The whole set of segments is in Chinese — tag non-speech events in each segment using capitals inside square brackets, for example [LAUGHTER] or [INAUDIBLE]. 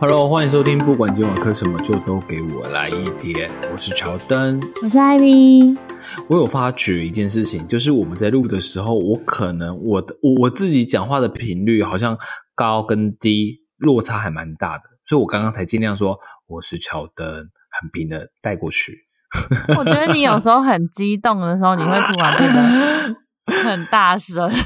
Hello，欢迎收听，不管今晚磕什么，就都给我来一点。我是乔登，我是艾米。我有发觉一件事情，就是我们在录的时候，我可能我的我我自己讲话的频率好像高跟低落差还蛮大的，所以我刚刚才尽量说我是乔登，很平的带过去。[LAUGHS] 我觉得你有时候很激动的时候，你会突然变得很大声。[LAUGHS]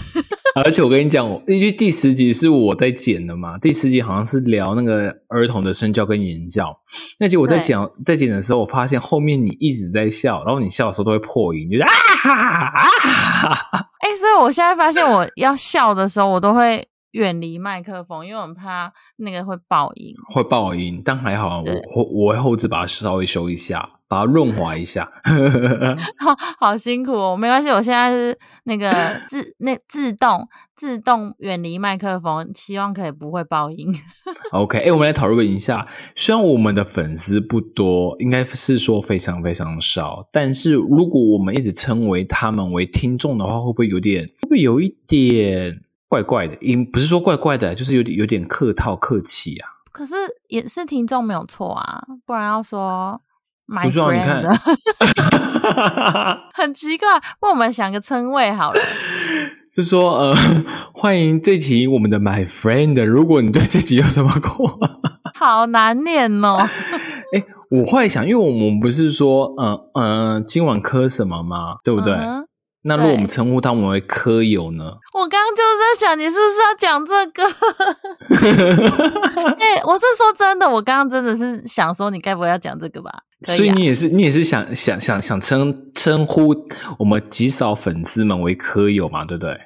而且我跟你讲，因为第十集是我在剪的嘛，第十集好像是聊那个儿童的身教跟言教。那集我在剪在剪的时候，我发现后面你一直在笑，然后你笑的时候都会破音，就是啊哈哈啊哈哈。哎，所以我现在发现我要笑的时候，我都会远离麦克风，因为我很怕那个会爆音。会爆音，但还好，我我会后置把它稍微修一下。把它润滑一下，[LAUGHS] 好好辛苦哦，没关系，我现在是那个自那自动自动远离麦克风，希望可以不会爆音。OK，哎，我们来讨论一下，虽然我们的粉丝不多，应该是说非常非常少，但是如果我们一直称为他们为听众的话，会不会有点会不会有一点怪怪的？也不是说怪怪的，就是有点有点客套客气啊。可是也是听众没有错啊，不然要说。不知道你看，[LAUGHS] 很奇怪。为我们想个称谓好了，[LAUGHS] 就说呃，[LAUGHS] 欢迎这集我们的 My Friend。如果你对这集有什么话，好难念哦。哎，我会想，因为我们不是说，嗯嗯，今晚磕什么吗？对不对？那如果我们称呼他们为科友呢？我刚刚就是在想，你是不是要讲这个？[LAUGHS] 哎，我是说真的，我刚刚真的是想说，你该不会要讲这个吧？所以你也是，你也是想想想想称称呼我们极少粉丝们为科友嘛？对不对？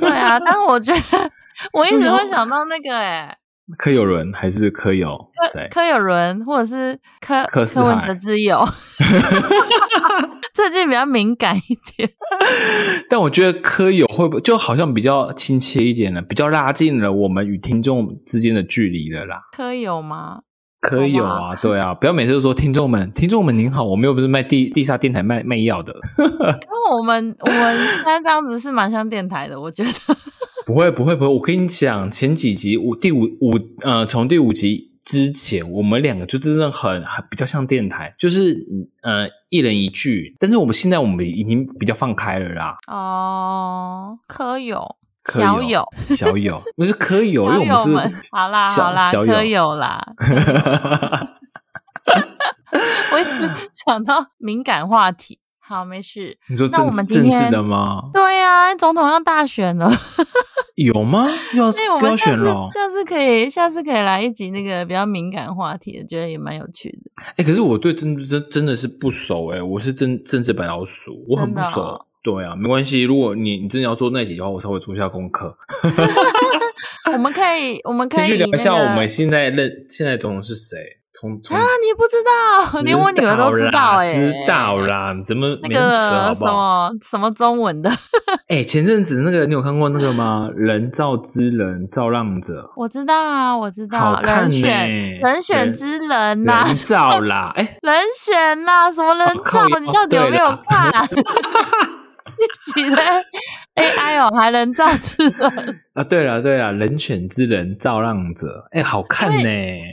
对啊，但是我觉得我一直会想到那个，哎，柯有伦还是柯友？谁？柯有伦，或者是柯柯柯文哲之友？[LAUGHS] 最近比较敏感一点，[LAUGHS] 但我觉得科友会不会就好像比较亲切一点呢？比较拉近了我们与听众之间的距离了啦。科友吗？可以有啊，对啊，不要每次都说听众们，听众们您好，我们又不是卖地地下电台卖卖药的。[LAUGHS] 那我们我们现在这样子是蛮像电台的，我觉得。不会不会不会，我跟你讲，前几集五第五五呃，从第五集之前，我们两个就真的很很比较像电台，就是呃一人一句，但是我们现在我们已经比较放开了啦。哦，可有。小友，小友，不是科友，因为我们是好啦好啦，小友啦。[LAUGHS] 我一直想到敏感话题，好，没事。你说政政治的吗？对呀，总统要大选了，有吗？要要选了，下次可以，下次可以来一集那个比较敏感话题，觉得也蛮有趣的。哎，可是我对政治真真的是不熟哎，我是政政治白老鼠，我很不熟。对啊，没关系。如果你你真的要做那集的话，我稍微做一下功课。[LAUGHS] 我们可以，我们可以去聊一下我们现在认现在总统是谁？从从啊，你不知道，连我女儿都知道哎，知道啦，怎么那个什么什么中文的？[LAUGHS] 哎，前阵子那个你有看过那个吗？人造之人造浪者，我知道啊，我知道，好看呢，人选之人呐，人造啦，[LAUGHS] 哎，人选啦，什么人造？你到底有没有看？[LAUGHS] [LAUGHS] 一起来 AI 哦，还能造之人 [LAUGHS] 啊！对了对了，人选之人造浪者，哎，好看呢。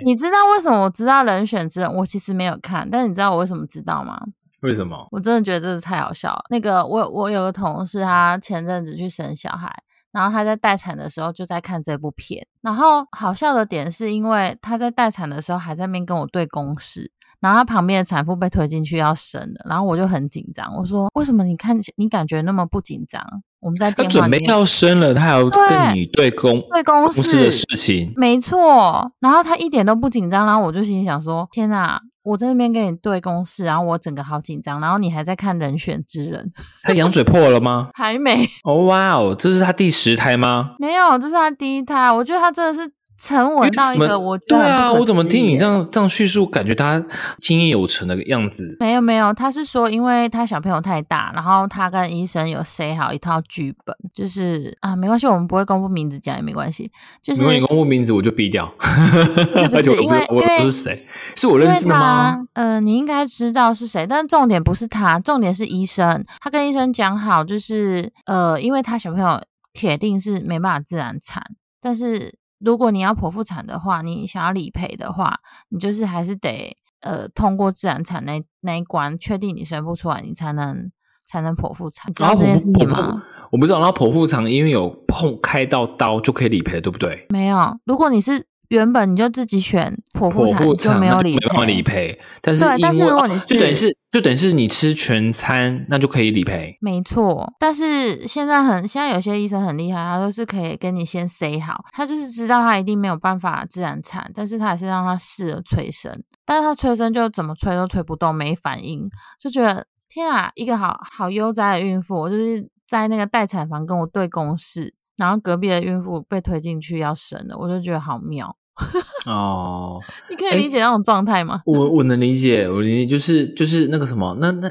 你知道为什么我知道人选之人？我其实没有看，但是你知道我为什么知道吗？为什么？我真的觉得这是太好笑了。那个我我有个同事，他前阵子去生小孩，然后他在待产的时候就在看这部片，然后好笑的点是因为他在待产的时候还在那边跟我对公式。然后他旁边的产妇被推进去要生了，然后我就很紧张。我说：“为什么你看你感觉那么不紧张？”我们在电话准备要生了，他还要跟你对公对公事的事情，没错。然后他一点都不紧张，然后我就心想说：“天哪，我在那边跟你对公事，然后我整个好紧张，然后你还在看人选之人。”他羊水破了吗？[LAUGHS] 还没。哦哇哦，这是他第十胎吗？没有，这是他第一胎。我觉得他真的是。沉稳到一个我觉对啊，我怎么听你这样这样叙述，感觉他经验有成的样子？没有没有，他是说，因为他小朋友太大，然后他跟医生有 say 好一套剧本，就是啊，没关系，我们不会公布名字讲也没关系，就是如果你公布名字，[LAUGHS] 我就毙掉。是不而且我都是因为不我不是谁，是我认识的吗？他呃，你应该知道是谁，但重点不是他，重点是医生。他跟医生讲好，就是呃，因为他小朋友铁定是没办法自然产，但是如果你要剖腹产的话，你想要理赔的话，你就是还是得呃通过自然产那那一关，确定你生不出来，你才能才能剖腹产。你知道这件事情吗？我不知道，然后剖腹产因为有碰开到刀就可以理赔，对不对？没有，如果你是原本你就自己选剖腹剖产，就没有理就没办法。理赔，但是对但是如果你就等于是是就等于是你吃全餐，那就可以理赔。没错，但是现在很现在有些医生很厉害，他都是可以跟你先 say 好，他就是知道他一定没有办法自然产，但是他还是让他试了催生，但是他催生就怎么催都催不动，没反应，就觉得天啊，一个好好悠哉的孕妇，我就是在那个待产房跟我对公事，然后隔壁的孕妇被推进去要生了，我就觉得好妙，[LAUGHS] 哦，你可以理解那种状态吗？我我能理解，我理解，就是就是那个什么，那那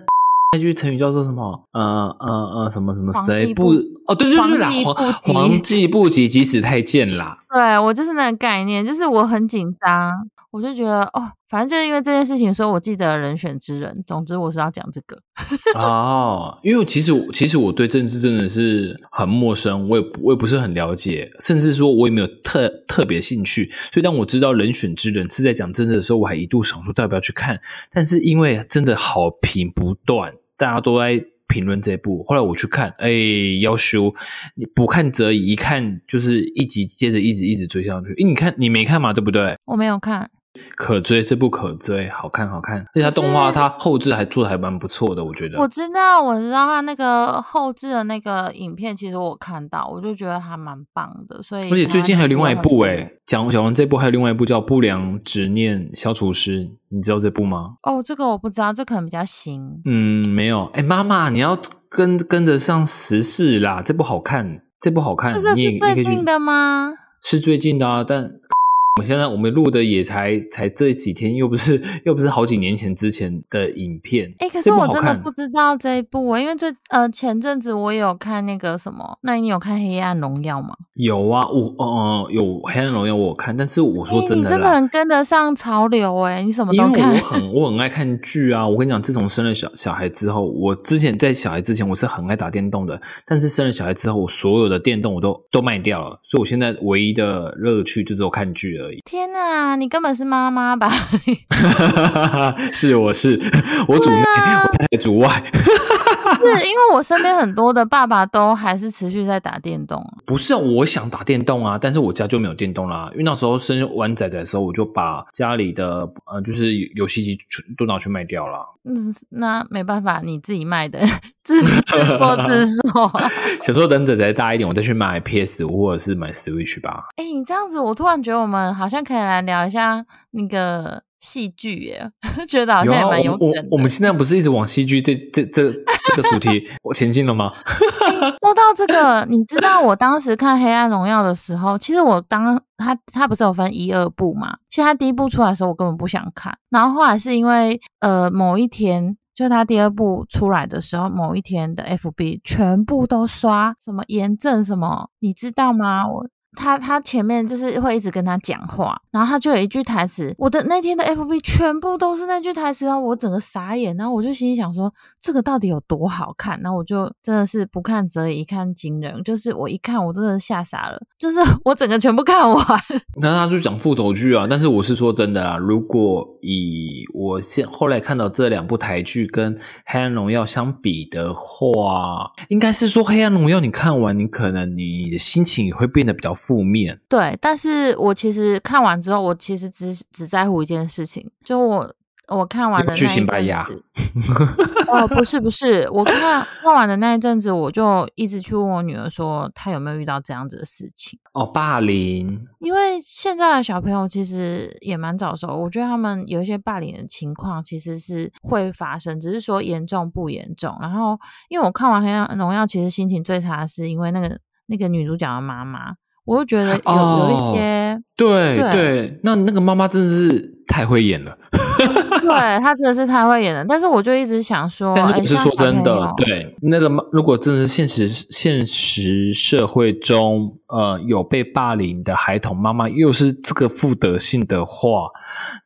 那句成语叫做什么？呃呃呃，什么什么谁不不？哦，对对对啦，皇帝皇不急皇帝不急，急死太监啦。对我就是那个概念，就是我很紧张，我就觉得哦，反正就是因为这件事情，所以我记得人选之人。总之我是要讲这个，[LAUGHS] 哦，因为其实我其实我对政治真的是很陌生，我也我也不是很了解，甚至说我也没有特特别兴趣。所以当我知道人选之人是在讲政治的时候，我还一度想说要不要去看，但是因为真的好评不断，大家都在。评论这部，后来我去看，哎，要修，你不看则已，一看就是一集接着一直一直追上去。诶，你看你没看嘛，对不对？我没有看，可追，是不可追，好看好看，而且它动画它后置还做的还蛮不错的，我觉得。我知道，我知道它那个后置的那个影片，其实我看到，我就觉得还蛮棒的。所以，而且最近还有另外一部哎、诶，讲讲完这部还有另外一部叫《不良执念消除师》，你知道这部吗？哦，这个我不知道，这可能比较新。嗯，没有。哎，妈妈，你要跟跟着上时事啦，这部好看，这部好看，这个是最近的吗？是最近的啊，但我们现在我们录的也才才这几天，又不是 [LAUGHS] 又不是好几年前之前的影片。哎、可是我真的不知道这一部欸，因为最呃前阵子我有看那个什么，那你有看《黑暗荣耀》吗？有啊，我呃有《黑暗荣耀》我有看，但是我说真的啦，你真的很跟得上潮流哎、你什么因为都看我。很我很爱看剧啊！我跟你讲，自从生了小小孩之后，我之前在小孩之前我是很爱打电动的，但是生了小孩之后，我所有的电动我都都卖掉了，所以我现在唯一的乐趣就只有看剧而已。天哪，你根本是妈妈吧？[LAUGHS] 是我是我主内，啊我在主外。是因为我身边很多的爸爸都还是持续在打电动。不是啊，我想打电动啊，但是我家就没有电动啦。因为那时候生完仔仔的时候，我就把家里的呃就是游戏机全都拿去卖掉了。嗯，那没办法，你自己卖的，自自作自受 [LAUGHS] 小时候等仔仔大一点，我再去买 PS 五或者是买 Switch 吧。哎、你这样子，我突然觉得我们好像可以来聊一下那个戏剧耶，[LAUGHS] 觉得好像也啊，蛮我们我。我们现在不是一直往戏剧这这这这个主题我 [LAUGHS] 前进了吗？说到这个，[LAUGHS] 你知道我当时看《黑暗荣耀》的时候，其实我当他他不是有分一二部嘛？其实他第一部出来的时候，我根本不想看。然后后来是因为呃某一天，就他第二部出来的时候，某一天的 FB 全部都刷什么炎症什么，你知道吗？我。他他前面就是会一直跟他讲话，然后他就有一句台词，我的那天的 FB 全部都是那句台词，然后我整个傻眼，然后我就心里想说，这个到底有多好看？然后我就真的是不看则已，一看惊人，就是我一看我真的吓傻了，就是 [LAUGHS] 我整个全部看完。那他就讲复仇剧啊，但是我是说真的啦，如果以我现后来看到这两部台剧跟《黑暗荣耀》相比的话，应该是说《黑暗荣耀》你看完，你可能你的心情也会变得比较负面。对，但是我其实看完之后，我其实只只在乎一件事情，就我我看完的那一去新白阵牙子，[LAUGHS] 哦，不是不是，我看看完的那一阵子，我就一直去问我女儿说，她有没有遇到这样子的事情。哦，霸凌，因为现在的小朋友其实也蛮早熟，我觉得他们有一些霸凌的情况其实是会发生，只是说严重不严重。然后，因为我看完《黑暗荣耀》，其实心情最差的是因为那个那个女主角的妈妈，我就觉得有、有一些，对对对，那那个妈妈真的是太会演了。对 [LAUGHS] 她真的是太会演了。但是我就一直想说，但是哎我是说真，的对那个如果真的是现实现实社会中，呃，有被霸凌的孩童妈妈又是这个负德性的话，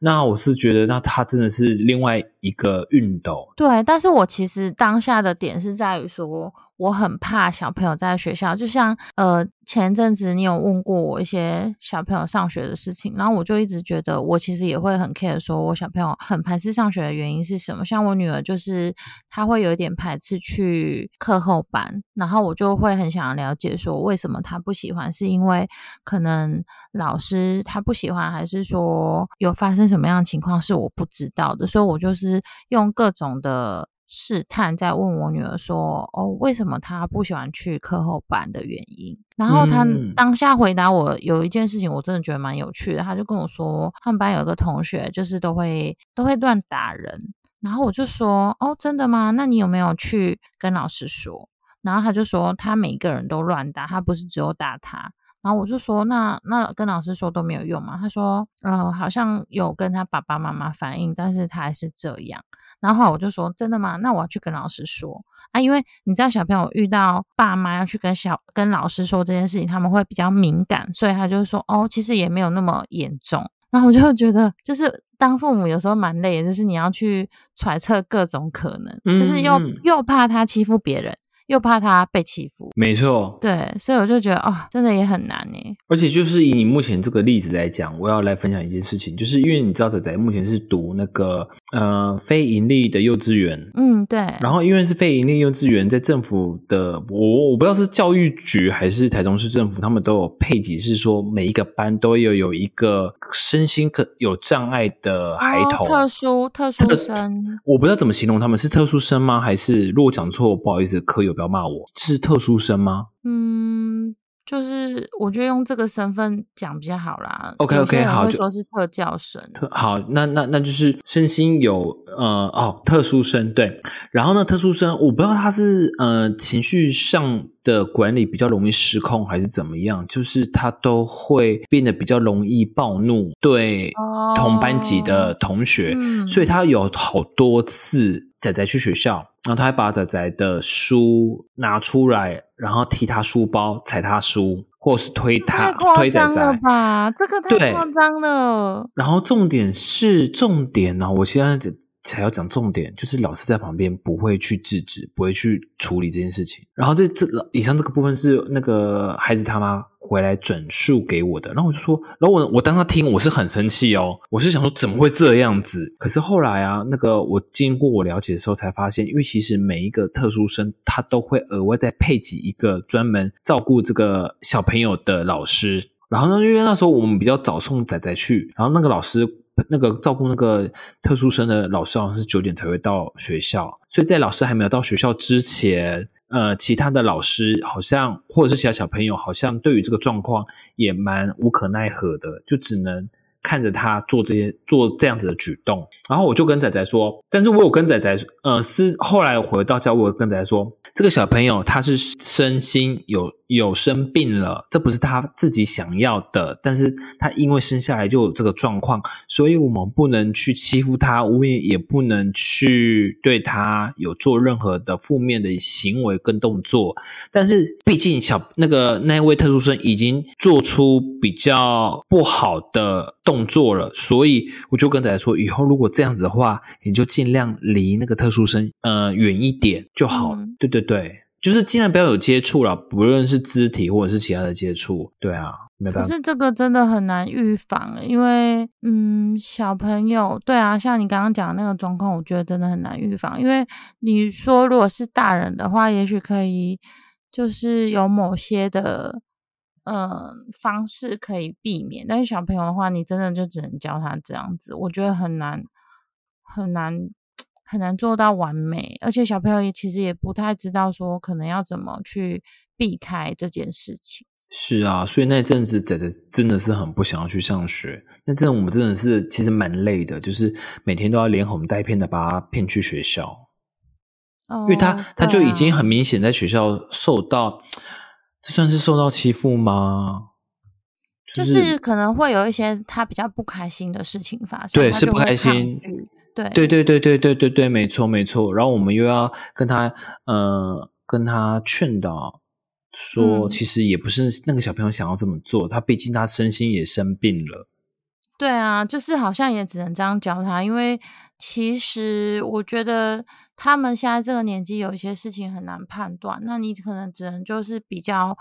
那我是觉得，那她真的是另外一个熨斗。对，但是我其实当下的点是在于说，我很怕小朋友在学校，就像呃前阵子你有问过我一些小朋友上学的事情，然后我就一直觉得我其实也会很 care，说我小朋友很排斥上学的原因是什么？像我女儿就是她会有一点排斥去课后班，然后我就会很想了解说为什么她不喜欢，是因为可能老师他不喜欢，还是说有发生什么样的情况是我不知道的？所以我就是用各种的试探在问我女儿说：“哦，为什么她不喜欢去课后班的原因？”然后她嗯当下回答我有一件事情，我真的觉得蛮有趣的。她就跟我说，他们班有一个同学就是都会都会乱打人，然后我就说：“哦，真的吗？那你有没有去跟老师说？”然后他就说他每一个人都乱打，他不是只有打他。然后我就说那那跟老师说都没有用嘛？他说呃好像有跟他爸爸妈妈反映，但是他还是这样。然后我就说真的吗？那我要去跟老师说啊，因为你知道小朋友遇到爸妈要去跟小跟老师说这件事情，他们会比较敏感，所以他就说哦，其实也没有那么严重。然后我就觉得，就是当父母有时候蛮累的，就是你要去揣测各种可能，就是又嗯又怕他欺负别人，又怕他被欺负。没错，对，所以我就觉得哦，真的也很难呢。而且就是以你目前这个例子来讲，我要来分享一件事情，就是因为你知道仔仔目前是读那个呃非盈利的幼稚园，嗯，对。然后因为是非盈利幼稚园，在政府的我我不知道是教育局还是台中市政府，他们都有配给，是说每一个班都要有一个身心可有障碍的孩童。哦、特殊特殊这个生，我不知道怎么形容他们，是特殊生吗？还是如果讲错，不好意思，科友不要骂我。是特殊生吗？嗯，就是我觉得用这个身份讲比较好啦。些人好就说是特教生。特好，那那那就是身心有呃哦特殊生对，然后呢特殊生我不知道他是呃情绪上的管理比较容易失控还是怎么样，就是他都会变得比较容易暴怒对哦同班级的同学，嗯所以他有好多次仔仔去学校，然后他还把仔仔的书拿出来，然后踢他书包，踩他书，或是推他推仔仔。吧？这个太夸张了。然后重点是重点呢、我现在才要讲重点，就是老师在旁边不会去制止，不会去处理这件事情。然后这这以上这个部分是那个孩子他妈回来转述给我的，然后我就说，然后我我当时听我是很生气哦，我是想说怎么会这样子？可是后来啊，那个我经过我了解的时候才发现，因为其实每一个特殊生他都会额外再配给一个专门照顾这个小朋友的老师。然后呢，因为那时候我们比较早送仔仔去，然后那个老师那个照顾那个特殊生的老师好像是九点才会到学校，所以在老师还没有到学校之前，呃，其他的老师好像或者是其他小朋友好像对于这个状况也蛮无可奈何的，就只能。看着他做这些做这样子的举动，然后我就跟仔仔说，但是我有跟仔仔呃私后来回到家，我跟仔仔说，这个小朋友他是身心有有生病了，这不是他自己想要的，但是他因为生下来就有这个状况，所以我们不能去欺负他，我们也不能去对他有做任何的负面的行为跟动作。但是毕竟小那个那位特殊生已经做出比较不好的动作了，所以我就跟仔仔说，以后如果这样子的话，你就尽量离那个特殊生呃远一点就好。嗯对对对，就是尽量不要有接触了，不论是肢体或者是其他的接触。对啊，没办法。可是这个真的很难预防，因为嗯，小朋友对啊，像你刚刚讲的那个状况，我觉得真的很难预防。因为你说如果是大人的话，也许可以就是有某些的呃方式可以避免，但是小朋友的话，你真的就只能教他这样子，我觉得很难很难很难做到完美，而且小朋友也其实也不太知道说可能要怎么去避开这件事情。是啊，所以那阵子仔仔真的是很不想要去上学。那阵我们真的是其实蛮累的，就是每天都要连哄带骗的把他骗去学校，哦，因为他他就已经很明显在学校受到，这算是受到欺负吗？就是可能会有一些他比较不开心的事情发生，对，是不开心对对对对对对对对，没错没错。然后我们又要跟他呃跟他劝导说，嗯其实也不是那个小朋友想要这么做，他毕竟他身心也生病了。对啊，就是好像也只能这样教他，因为其实我觉得他们现在这个年纪有一些事情很难判断，那你可能只能就是比较，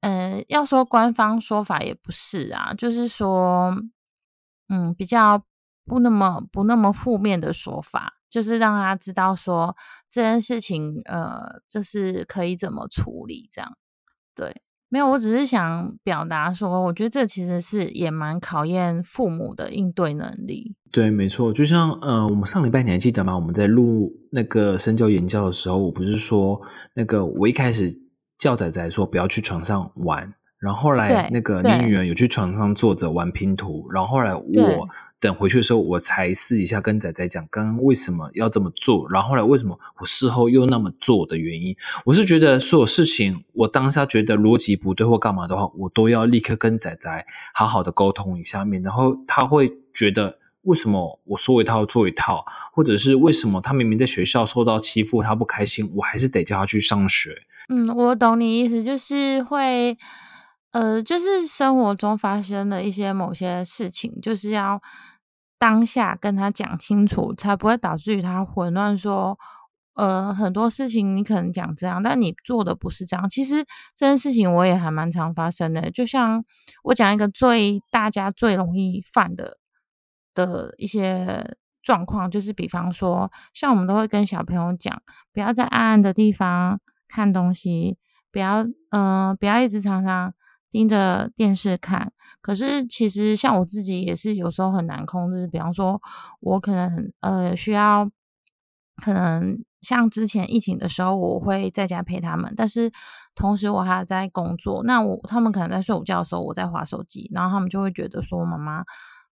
嗯，要说官方说法也不是啊，就是说，嗯，比较不那么不那么负面的说法，就是让他知道说这件事情，呃，就是可以怎么处理这样，对。没有，我只是想表达说，我觉得这其实是也蛮考验父母的应对能力。对，没错，就像呃，我们上礼拜你还记得吗？我们在录那个身教言教的时候，我不是说那个我一开始叫仔仔说不要去床上玩，然后后来那个你女儿有去床上坐着玩拼图，然后后来我等回去的时候，我才试一下跟仔仔讲刚刚为什么要这么做，然后后来为什么我事后又那么做的原因。我是觉得所有事情，我当下觉得逻辑不对或干嘛的话，我都要立刻跟仔仔好好的沟通一下面，然后他会觉得为什么我说一套做一套，或者是为什么他明明在学校受到欺负，他不开心，我还是得叫他去上学。嗯，我懂你意思，就是会，呃，就是生活中发生的一些某些事情，就是要当下跟他讲清楚，才不会导致于他混乱说。呃，很多事情你可能讲这样，但你做的不是这样。其实这件事情我也还蛮常发生的，就像我讲一个最大家最容易犯的的一些状况，就是比方说，像我们都会跟小朋友讲，不要在暗暗的地方看东西，不要嗯、呃不要一直常常盯着电视看。可是其实像我自己也是有时候很难控制，比方说我可能呃需要，可能像之前疫情的时候，我会在家陪他们，但是同时我还在工作。那我他们可能在睡午觉的时候，我在划手机，然后他们就会觉得说，妈妈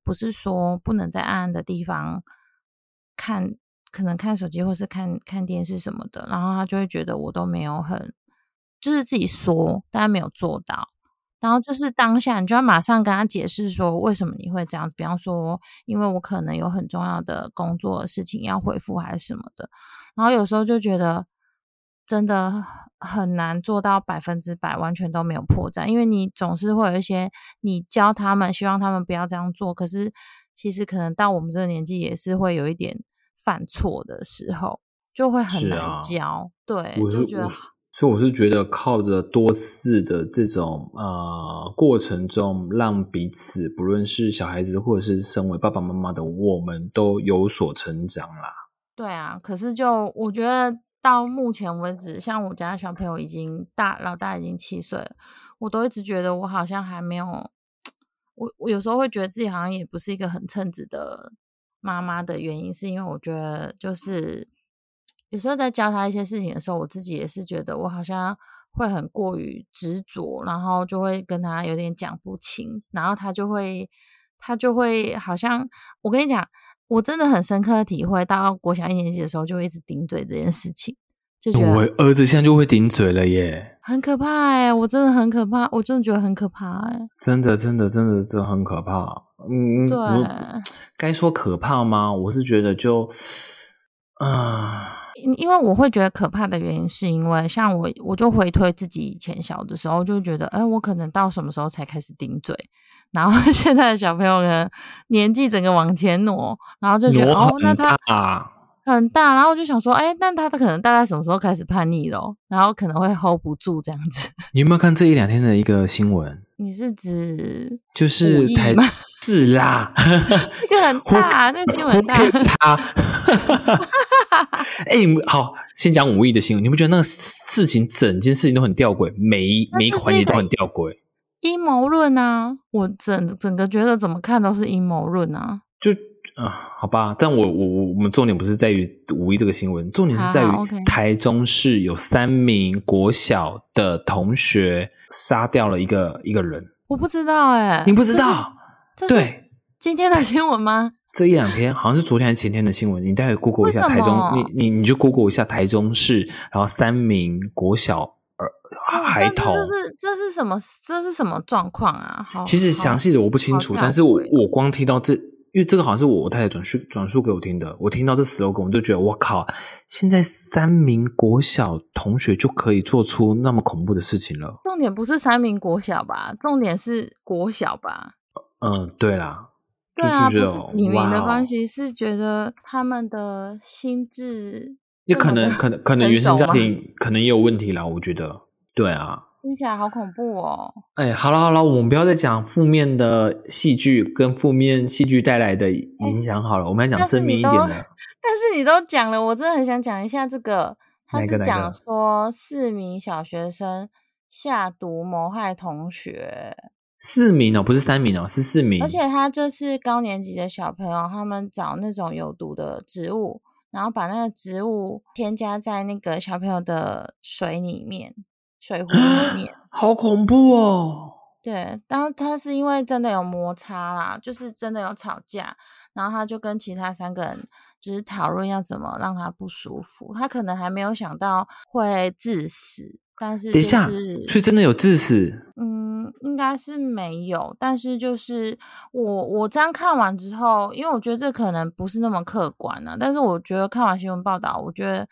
不是说不能在暗暗的地方看，可能看手机或是看看电视什么的，然后他就会觉得我都没有很，就是自己说，但没有做到。然后就是当下，你就要马上跟他解释说为什么你会这样子。比方说，因为我可能有很重要的工作的事情要回复，还是什么的。然后有时候就觉得真的很难做到百分之百完全都没有破绽，因为你总是会有一些你教他们，希望他们不要这样做，可是其实可能到我们这个年纪也是会有一点犯错的时候，就会很难教。对，我就觉得所以我是觉得靠着多次的这种呃过程中，让彼此不论是小孩子或者是身为爸爸妈妈的我们都有所成长啦。对啊，可是就我觉得到目前为止，像我家小朋友已经大，老大已经七岁了，我都一直觉得我好像还没有，我我有时候会觉得自己好像也不是一个很称职的妈妈的原因，是因为我觉得就是有时候在教他一些事情的时候，我自己也是觉得我好像会很过于执着，然后就会跟他有点讲不清，然后他就会他就会好像我跟你讲。我真的很深刻的体会到，国小一年级的时候就会一直顶嘴这件事情，就觉我儿子现在就会顶嘴了耶，很可怕哎、我真的很可怕，我真的觉得很可怕哎、真的真的真的真的很可怕。嗯，对该说可怕吗？我是觉得就啊。因因为我会觉得可怕的原因，是因为像我，我就回推自己以前小的时候，就觉得，哎、我可能到什么时候才开始顶嘴，然后 [LAUGHS] 现在的小朋友呢，年纪整个往前挪，然后就觉得，哦，那他大，很大，然后我就想说，哎、那他可能大概什么时候开始叛逆咯？然后可能会 hold 不住这样子。你有没有看这一两天的一个新闻？你是指就是台是啦，[LAUGHS] 这个很大，那个新闻很大。[LAUGHS] 他，[LAUGHS] 哎、你们好，先讲五亿的新闻，你不觉得那个事情整件事情都很吊诡，每一每一个环节都很吊诡？阴谋论啊！我整整个觉得怎么看都是阴谋论啊！就啊、好吧，但我我我我们重点不是在于五一这个新闻，重点是在于台中市有三名国小的同学杀掉了一个一个人，我不知道哎、你不知道？对，今天的新闻吗？这一两天好像是昨天还是前天的新闻，你待会 Google 一下台中，你你你就 Google 一下台中市，然后三名国小儿孩童。这是这是什么？这是什么状况啊？其实详细的我不清楚，但是我我光听到这。因为这个好像是我我太太转述转述给我听的，我听到这 slogan 我就觉得我靠，现在三名国小同学就可以做出那么恐怖的事情了。重点不是三名国小吧？重点是国小吧？嗯，对啦，对啊，不是几名的关系，是觉得他们的心智也可能可能可 [LAUGHS] 能原生家 [LAUGHS] 庭可能也有问题啦。我觉得，对啊。听起来好恐怖哦！哎，好了好了，我们不要再讲负面的戏剧跟负面戏剧带来的影响好了，我们要讲正面一点的。但是你都讲了，我真的很想讲一下这个。他是讲说四名小学生下毒谋害同学。四名哦，不是三名哦，是四名。而且他就是高年级的小朋友，他们找那种有毒的植物，然后把那个植物添加在那个小朋友的水里面。水壶里面，好恐怖哦！对，当他是因为真的有摩擦啦，就是真的有吵架，然后他就跟其他三个人就是讨论要怎么让他不舒服。他可能还没有想到会致死，但是等一下，所以真的有致死？嗯，应该是没有，但是就是我我这样看完之后，因为我觉得这可能不是那么客观啊，但是我觉得看完新闻报道，我觉得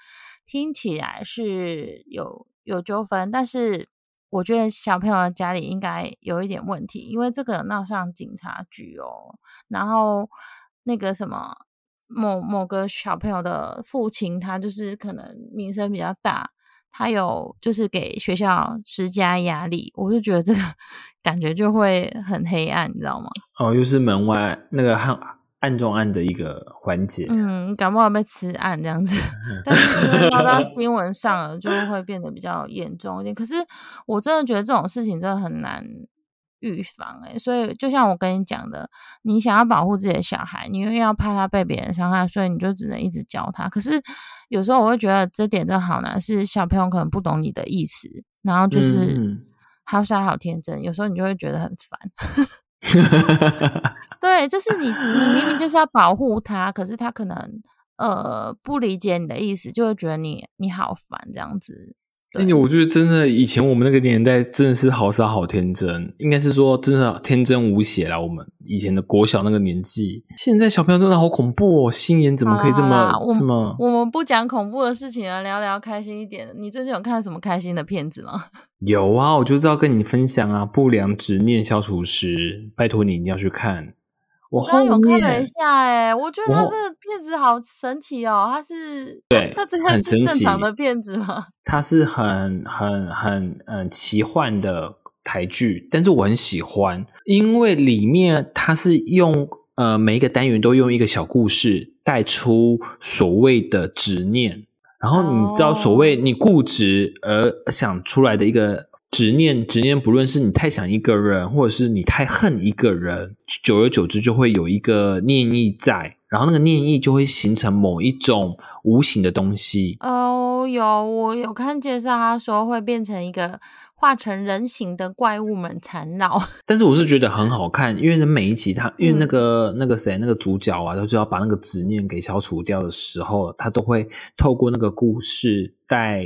听起来是有。有纠纷，但是我觉得小朋友的家里应该有一点问题，因为这个闹上警察局哦。然后那个什么某某个小朋友的父亲，他就是可能名声比较大，他有就是给学校施加压力，我就觉得这个感觉就会很黑暗，你知道吗？哦，又是门外那个暗。暗中暗的一个环节，嗯，感冒被吃暗这样子，[LAUGHS] 但是因为发到新闻上了，就会变得比较严重一点。可是我真的觉得这种事情真的很难预防，诶所以就像我跟你讲的，你想要保护自己的小孩，你又要怕他被别人伤害，所以你就只能一直教他。可是有时候我会觉得这点真的好难，是小朋友可能不懂你的意思，然后就是好傻好天真，有时候你就会觉得很烦。[LAUGHS] 对，就是你，你明明就是要保护他，可是他可能呃不理解你的意思，就会觉得你你好烦这样子。哎，我觉得真的以前我们那个年代真的是好傻好天真，应该是说真的天真无邪啦。我们以前的国小那个年纪，现在小朋友真的好恐怖哦，心眼怎么可以这么这么？我们不讲恐怖的事情了，聊聊开心一点。你最近有看什么开心的片子吗？[LAUGHS] 有啊，我就知道跟你分享啊，《不良执念消除师》，拜托你一定要去看。我刚有看了一下，哎，我觉得他这个片子好神奇哦，他是对，他真的是正常的片子吗？[LAUGHS] 他是很很很嗯奇幻的台剧，但是我很喜欢，因为里面他是用呃每一个单元都用一个小故事带出所谓的执念，然后你知道所谓你固执而想出来的一个。执念，执念，不论是你太想一个人，或者是你太恨一个人，久而久之就会有一个念意在，然后那个念意就会形成某一种无形的东西。哦，有我有看介绍，他说会变成一个。化成人形的怪物们缠绕，[LAUGHS] 但是我是觉得很好看，因为每一集他，因为那个那个谁，那个主角啊，他就要把那个执念给消除掉的时候，他都会透过那个故事带，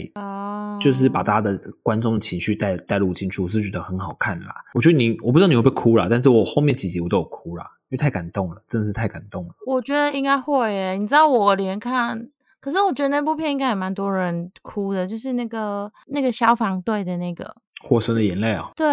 就是把大家的观众的情绪带带入进去，我是觉得很好看啦。我觉得你，我不知道你会不会哭啦，但是我后面几集我都有哭啦，因为太感动了，真的是太感动了。我觉得应该会耶，你知道我连看。可是我觉得那部片应该也蛮多人哭的，就是那个那个消防队的那个《火神的眼泪》啊。对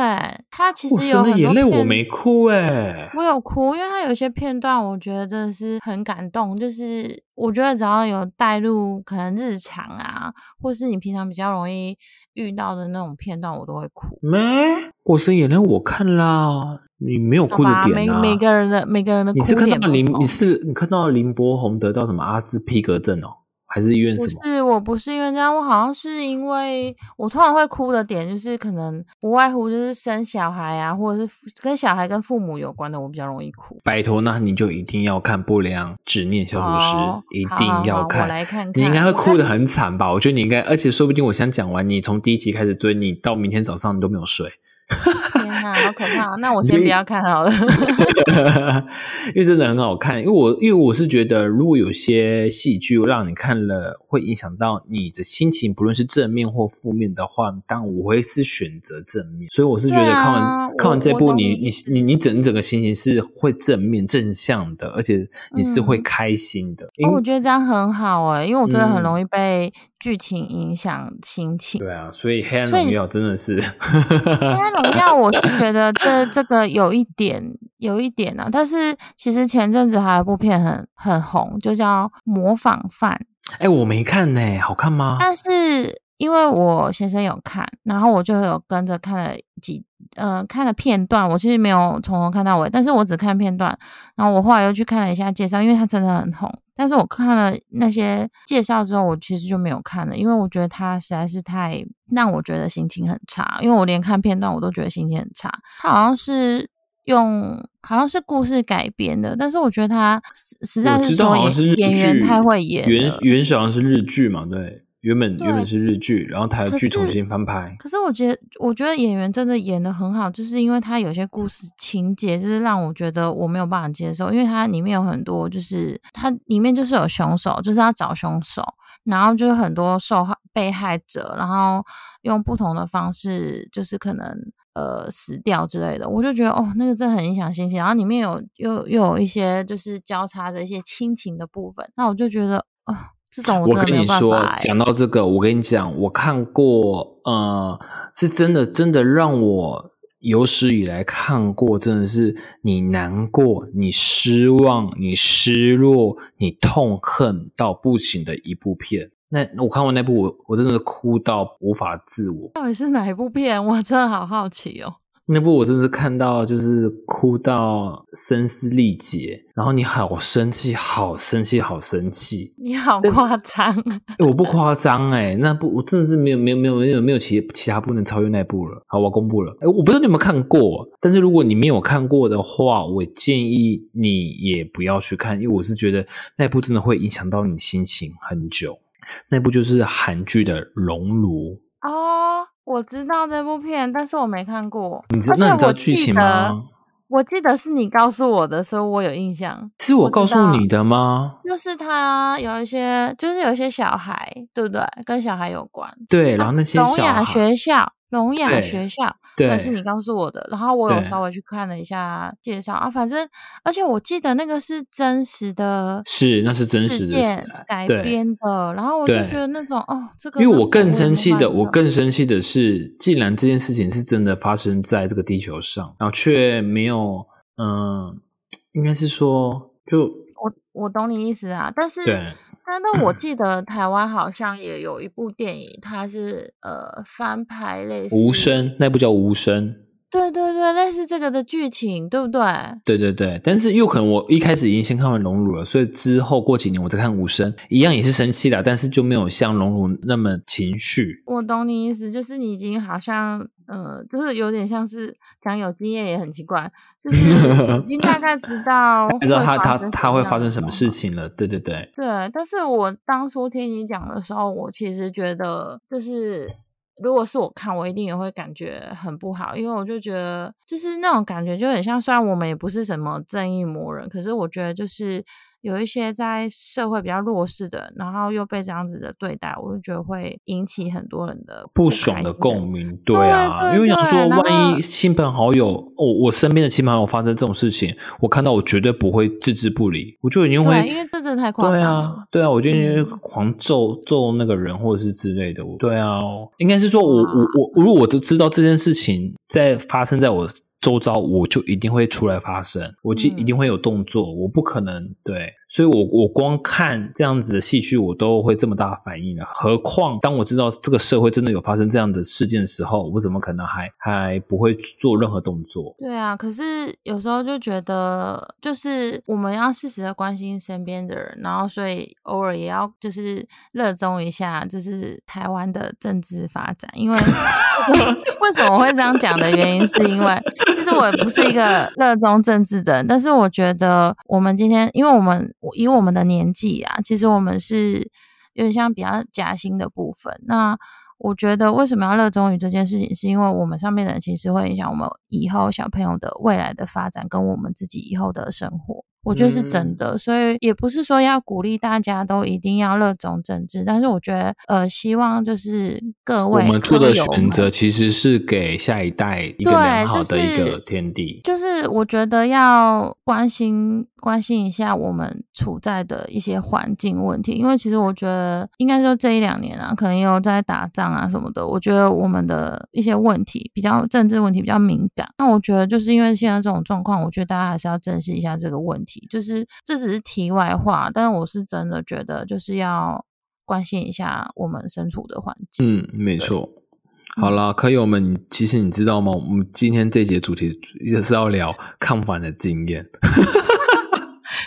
他其实《火神的眼泪》我没哭哎，我有哭，因为他有些片段我觉得真的是很感动。就是我觉得只要有带入可能日常啊，或是你平常比较容易遇到的那种片段，我都会哭。没《火神眼泪》我看啦，你没有哭的点啊？每每个人的每个人的你是看到林你是你看到林柏宏得到什么阿斯匹格症哦？还是医院什么？不是，我不是因为这样，我好像是因为我突然会哭的点，就是可能不外乎就是生小孩啊，或者是跟小孩跟父母有关的，我比较容易哭。拜托，那你就一定要看《不良执念消除师》，一定要看。来看，你应该会哭的很惨吧？我觉得你应该，而且说不定我先讲完，你从第一集开始追，你到明天早上你都没有睡。天哪，好可怕！那我先不要看好了。[LAUGHS] 因为真的很好看，因为我因为我是觉得，如果有些戏剧让你看了会影响到你的心情，不论是正面或负面的话，但我会是选择正面。所以我是觉得看完、啊看完这部，你你你你你整整个心情是会正面正向的，而且你是会嗯开心的。因哦，我觉得这样很好哎，因为我真的很嗯容易被剧情影响心情。对啊，所以《[LAUGHS] 黑暗荣耀》真的是黑暗荣耀，我是觉得这这个有一点有一点啊，但是其实前阵子还有一部片很很红，就叫《模仿犯》，哎、我没看呢、好看吗？但是因为我先生有看，然后我就有跟着看了几呃看了片段，我其实没有从头看到尾，但是我只看片段，然后我后来又去看了一下介绍，因为它真的很红。但是我看了那些介绍之后，我其实就没有看了，因为我觉得它实在是太让我觉得心情很差，因为我连看片段我都觉得心情很差。它好像是用好像是故事改编的，但是我觉得它实实在是说演员太会演原了。原始好像是日剧嘛，对，原本原本是日剧，然后台可剧重新翻拍。可是我觉得，我觉得演员真的演的很好，就是因为他有些故事情节，就是让我觉得我没有办法接受，因为它里面有很多，就是它里面就是有凶手，就是要找凶手，然后就是很多受害被害者，然后用不同的方式，就是可能呃死掉之类的，我就觉得哦，那个真的很影响心情。然后里面有又又有一些就是交叉的一些亲情的部分，那我就觉得哦，这种我跟你说。讲到这个，我跟你讲，我看过，呃，是真的，真的让我有史以来看过，真的是你难过、你失望、你失落、你痛恨到不行的一部片。那我看完那部，我我真的哭到无法自我。到底是哪一部片？我真的好好奇哦。那部我真是看到就是哭到声嘶力竭，然后你好生气，好生气，好生气。你好夸张，欸、[LAUGHS] 我不夸张哎，那部我真的是没有没有没有没有没有其其他部能超越那部了。好，我要公布了。哎、我不知道你有没有看过，但是如果你没有看过的话，我建议你也不要去看，因为我是觉得那部真的会影响到你心情很久。那部就是韩剧的《熔炉》，哦，我知道这部片，但是我没看过。你知道我剧情记得吗？我记得是你告诉我的，所以我有印象。是我告诉你的吗？就是他有一些，就是有一些小孩，对不对？跟小孩有关。对，然后那些聋哑孩，学校，聋哑学校，对那是你告诉我的。然后我有稍微去看了一下介绍啊，反正而且我记得那个是真实的是那是真实的改编的。然后我就觉得那种哦，这个因为我更生气的，我更生气的是，既然这件事情是真的发生在这个地球上，然后却没有，嗯、应该是说，就我我懂你意思啊，但是对，但但我记。得台湾好像也有一部电影，它是呃翻拍类似无，声那部叫无声，对对对，类似这个的剧情，对不对？对对对，但是又可能我一开始已经先看完《龙乳》了，所以之后过几年我再看《无声》，一样也是生气的，但是就没有像《龙乳》那么情绪。我懂你意思，就是你已经好像呃，就是有点像是讲有经验也很奇怪，就是 [LAUGHS] 已经大概知道知道他他他会发生什么事。情了，对对对，对，但是我当初听你讲的时候，我其实觉得就是。如果是我看，我一定也会感觉很不好，因为我就觉得就是那种感觉就很像，虽然我们也不是什么正义魔人，可是我觉得就是有一些在社会比较弱势的，然后又被这样子的对待，我就觉得会引起很多人的不爽的共鸣，对对啊，对因为想说，万一亲朋好友，我、我身边的亲朋好友发生这种事情，我看到我绝对不会置之不理，我就已经会，对，因为这真的太夸张了。啊，对啊，我就因为嗯狂揍揍那个人或者是之类的，对啊，应该是说我我我，如果我都知道这件事情在发生在我周遭，我就一定会出来发声，我就嗯。一定会有动作，我不可能对，所以我我光看这样子的戏剧，我都会这么大反应了，何况当我知道这个社会真的有发生这样的事件的时候，我怎么可能还还不会做任何动作？对啊，可是有时候就觉得，就是我们要适时的关心身边的人，然后所以偶尔也要就是热衷一下，就是台湾的政治发展。因为为什么 [LAUGHS] 会这样讲的原因，是因为实我也不是一个 [LAUGHS] 热衷政治的人，但是我觉得我们今天，因为我们以我们的年纪啊，其实我们是有点像比较夹心的部分。那我觉得为什么要热衷于这件事情，是因为我们上面的人其实会影响我们以后小朋友的未来的发展，跟我们自己以后的生活。我觉得是真的，所以也不是说要鼓励大家都一定要热衷政治，但是我觉得，呃，希望就是各位我们做的选择其实是给下一代一个良好的一个天地。就是我觉得要关心关心一下我们处在的一些环境问题，因为其实我觉得应该说这一两年啊，可能也有在打仗啊什么的，我觉得我们的一些问题比较政治问题比较敏感。那我觉得就是因为现在这种状况，我觉得大家还是要正视一下这个问题。就是这只是题外话，但是我是真的觉得就是要关心一下我们身处的环境。嗯，没错。好了，可友们，其实你知道吗？我们今天这节主题也是要聊抗反的经验。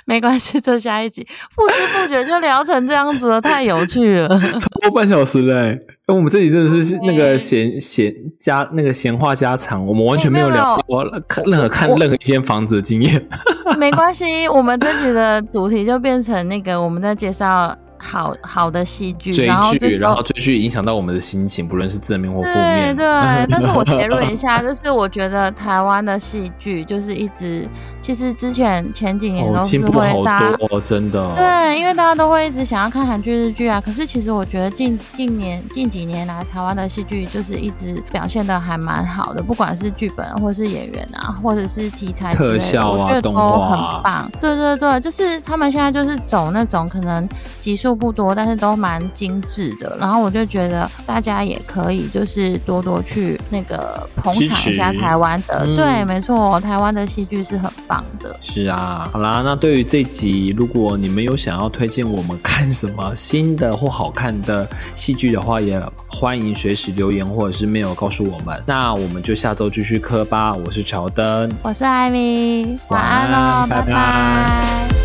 没关系，这下一集不知不觉就聊成这样子了，太有趣了，[LAUGHS] 超过半小时嘞！哎，我们这里真的是那个闲闲家那个闲话家常，我们完全没有聊过看任何看任何一间房子的经验。[LAUGHS] 没关系，我们这集的主题就变成那个我们在介绍。好好的戏剧，追剧，然后追剧影响到我们的心情，不论是正面或负面。对对，[LAUGHS] 但是我结论一下，[LAUGHS] 就是我觉得台湾的戏剧就是一直，其实之前前几年都是会大家真的对，因为大家都会一直想要看韩剧、日剧啊。可是其实我觉得近近年近几年来，台湾的戏剧就是一直表现的还蛮好的，不管是剧本或是演员啊，或者是题材特效啊，都很棒。对对对，就是他们现在就是走那种可能集数。不多，但是都蛮精致的。然后我就觉得大家也可以，就是多多去那个捧场一下台湾的。对，没错，台湾的戏剧是很棒的。是啊，好啦，那对于这集，如果你们有想要推荐我们看什么新的或好看的戏剧的话，也欢迎随时留言或者是 mail 告诉我们。那我们就下周继续磕吧。我是乔登，我是艾米，晚安喽，拜拜。